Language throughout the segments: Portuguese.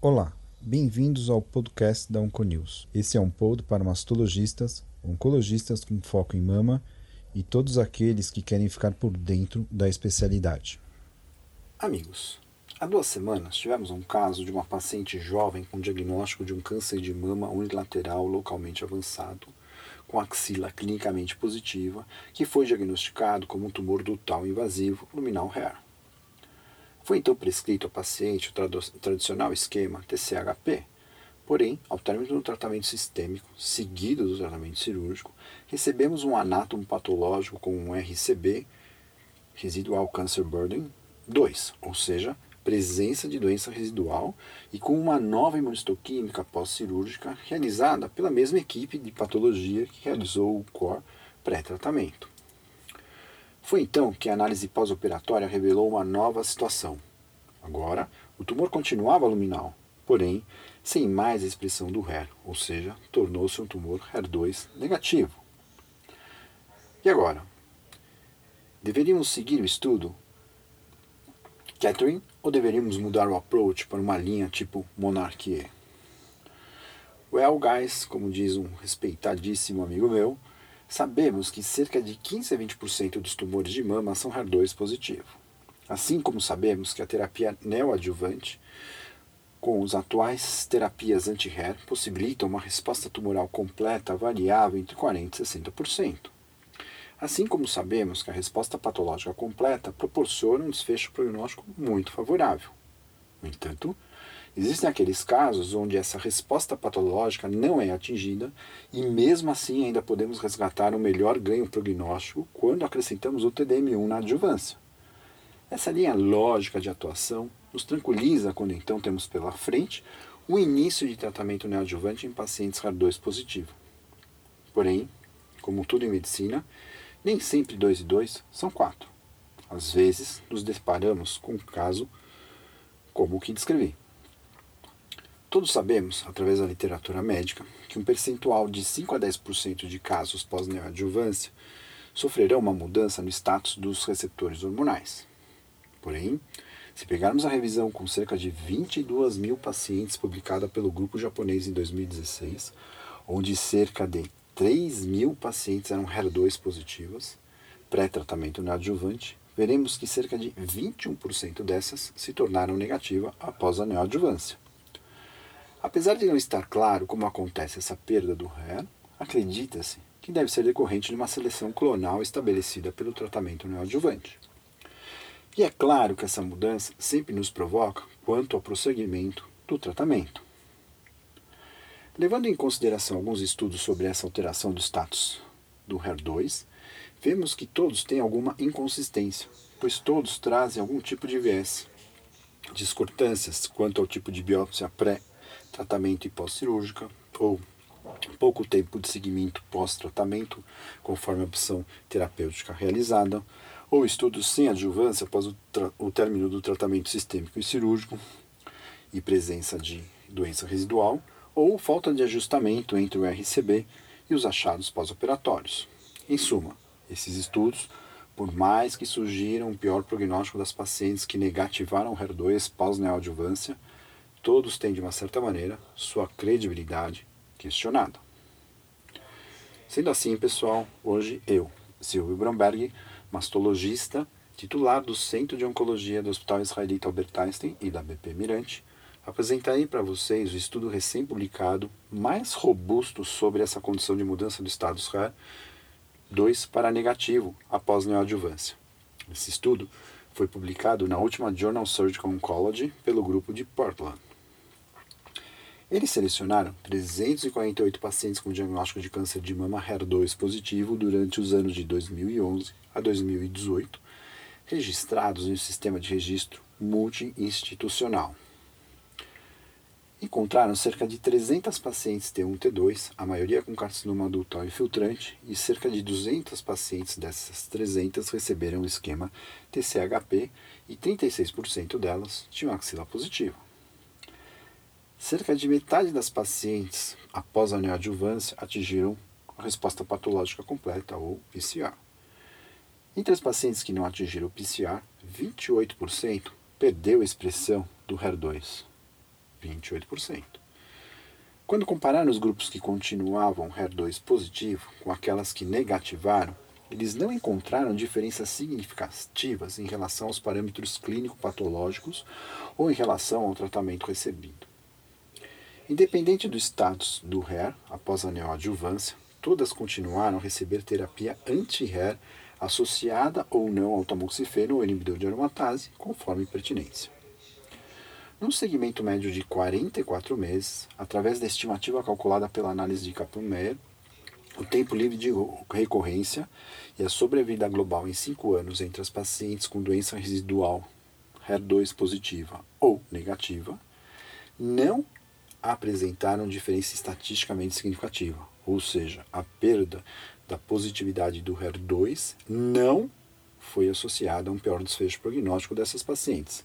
Olá, bem-vindos ao podcast da Onconews. Esse é um pod para mastologistas, oncologistas com foco em mama e todos aqueles que querem ficar por dentro da especialidade. Amigos, há duas semanas tivemos um caso de uma paciente jovem com diagnóstico de um câncer de mama unilateral localmente avançado, com axila clinicamente positiva, que foi diagnosticado como um tumor ductal invasivo luminal rare. Foi então prescrito ao paciente o tradicional esquema TCHP, porém, ao término do tratamento sistêmico, seguido do tratamento cirúrgico, recebemos um anátomo patológico com um RCB, Residual Cancer Burden, 2, ou seja, presença de doença residual e com uma nova imunistoquímica pós-cirúrgica realizada pela mesma equipe de patologia que realizou o COR pré-tratamento. Foi então que a análise pós-operatória revelou uma nova situação. Agora, o tumor continuava luminal, porém, sem mais expressão do HER, ou seja, tornou-se um tumor HER2 negativo. E agora? Deveríamos seguir o estudo Catherine ou deveríamos mudar o approach para uma linha tipo Monarchie? Well, guys, como diz um respeitadíssimo amigo meu, sabemos que cerca de 15 a 20% dos tumores de mama são HER2 positivo. Assim como sabemos que a terapia neoadjuvante com os atuais terapias anti-HER possibilitam uma resposta tumoral completa variável entre 40% e 60%. Assim como sabemos que a resposta patológica completa proporciona um desfecho prognóstico muito favorável. No entanto, existem aqueles casos onde essa resposta patológica não é atingida e, mesmo assim, ainda podemos resgatar um melhor ganho prognóstico quando acrescentamos o TDM1 na adjuvância. Essa linha lógica de atuação nos tranquiliza quando então temos pela frente o início de tratamento neoadjuvante em pacientes HER2 positivo. Porém, como tudo em medicina, nem sempre 2 e 2 são 4. Às vezes, nos deparamos com um caso como o que descrevi. Todos sabemos, através da literatura médica, que um percentual de 5 a 10% de casos pós-neoadjuvância sofrerão uma mudança no status dos receptores hormonais. Porém, se pegarmos a revisão com cerca de 22 mil pacientes publicada pelo grupo japonês em 2016, onde cerca de 3 mil pacientes eram HER2 positivas, pré-tratamento neoadjuvante, veremos que cerca de 21% dessas se tornaram negativas após a neoadjuvância. Apesar de não estar claro como acontece essa perda do HER, acredita-se que deve ser decorrente de uma seleção clonal estabelecida pelo tratamento neoadjuvante. E é claro que essa mudança sempre nos provoca quanto ao prosseguimento do tratamento. Levando em consideração alguns estudos sobre essa alteração do status do HER2, vemos que todos têm alguma inconsistência, pois todos trazem algum tipo de viés. Discordâncias quanto ao tipo de biópsia pré-tratamento e pós-cirúrgica, ou pouco tempo de seguimento pós-tratamento, conforme a opção terapêutica realizada, ou estudos sem adjuvância após o, o término do tratamento sistêmico e cirúrgico e presença de doença residual, ou falta de ajustamento entre o RCB e os achados pós-operatórios. Em suma, esses estudos, por mais que surgiram um pior prognóstico das pacientes que negativaram HER2 pós-neoadjuvância, todos têm, de uma certa maneira, sua credibilidade questionada. Sendo assim, pessoal, hoje eu, Silvio Bromberg, mastologista, titular do Centro de Oncologia do Hospital Israelita Albert Einstein e da BP Mirante, apresentarei para vocês o estudo recém-publicado mais robusto sobre essa condição de mudança do status HER 2 para negativo após neoadjuvância. Esse estudo foi publicado na última Journal Surgical Oncology pelo grupo de Portland. Eles selecionaram 348 pacientes com diagnóstico de câncer de mama HER2 positivo durante os anos de 2011 a 2018, registrados em um sistema de registro multi-institucional. Encontraram cerca de 300 pacientes T1-T2, a maioria com carcinoma ductal infiltrante, e cerca de 200 pacientes dessas 300 receberam o esquema TCHP e 36% delas tinham axila positiva. Cerca de metade das pacientes após a neoadjuvância atingiram a resposta patológica completa, ou PCR. Entre as pacientes que não atingiram o PCR, 28% perdeu a expressão do HER2. 28%. Quando compararam os grupos que continuavam HER2 positivo com aquelas que negativaram, eles não encontraram diferenças significativas em relação aos parâmetros clínico-patológicos ou em relação ao tratamento recebido. Independente do status do HER após a neoadjuvância, todas continuaram a receber terapia anti-HER associada ou não ao tamoxifeno ou inibidor de aromatase, conforme pertinência. Num segmento médio de 44 meses, através da estimativa calculada pela análise de Kaplan-Meier, o tempo livre de recorrência e a sobrevida global em 5 anos entre as pacientes com doença residual HER2 positiva ou negativa não apresentaram diferença estatisticamente significativa, ou seja, a perda da positividade do HER2 não foi associada a um pior desfecho prognóstico dessas pacientes.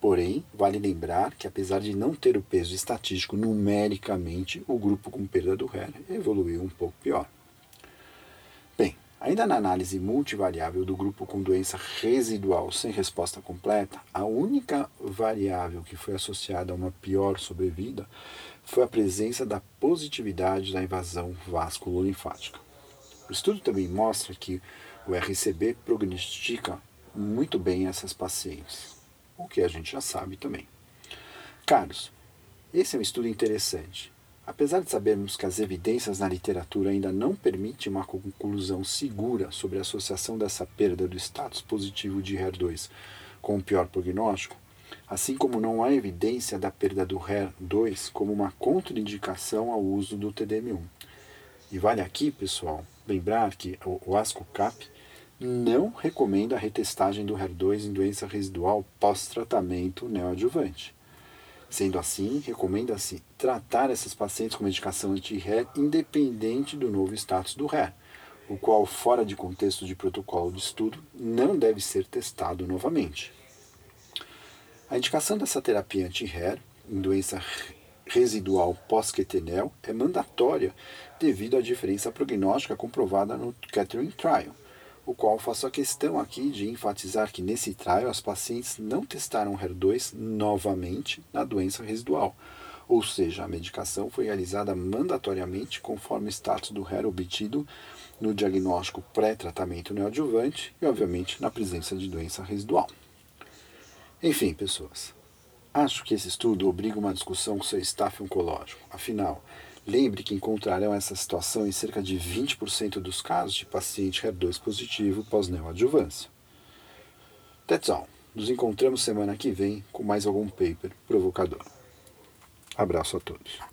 Porém, vale lembrar que, apesar de não ter o peso estatístico numericamente, o grupo com perda do HER evoluiu um pouco pior. Bem, ainda na análise multivariável do grupo com doença residual sem resposta completa, a única variável que foi associada a uma pior sobrevida foi a presença da positividade da invasão vasculolinfática. O estudo também mostra que o RCB prognostica muito bem essas pacientes o que a gente já sabe também. Caros, esse é um estudo interessante. Apesar de sabermos que as evidências na literatura ainda não permitem uma conclusão segura sobre a associação dessa perda do status positivo de HER2 com o pior prognóstico, assim como não há evidência da perda do HER2 como uma contraindicação ao uso do TDM1. E vale aqui, pessoal, lembrar que o ASCO-CAP não recomenda a retestagem do HER2 em doença residual pós-tratamento neoadjuvante. Sendo assim, recomenda-se tratar essas pacientes com medicação anti-HER independente do novo status do HER, o qual, fora de contexto de protocolo de estudo, não deve ser testado novamente. A indicação dessa terapia anti-HER em doença residual pós-quetenel é mandatória devido à diferença prognóstica comprovada no Catherine Trial, o qual faço a questão aqui de enfatizar que nesse trial as pacientes não testaram HER2 novamente na doença residual, ou seja, a medicação foi realizada mandatoriamente conforme o status do HER obtido no diagnóstico pré-tratamento neoadjuvante e, obviamente, na presença de doença residual. Enfim, pessoas, acho que esse estudo obriga uma discussão com seu staff oncológico. Afinal, Lembre que encontrarão essa situação em cerca de 20% dos casos de paciente HER2 positivo pós-neoadjuvância. That's all. Nos encontramos semana que vem com mais algum paper provocador. Abraço a todos.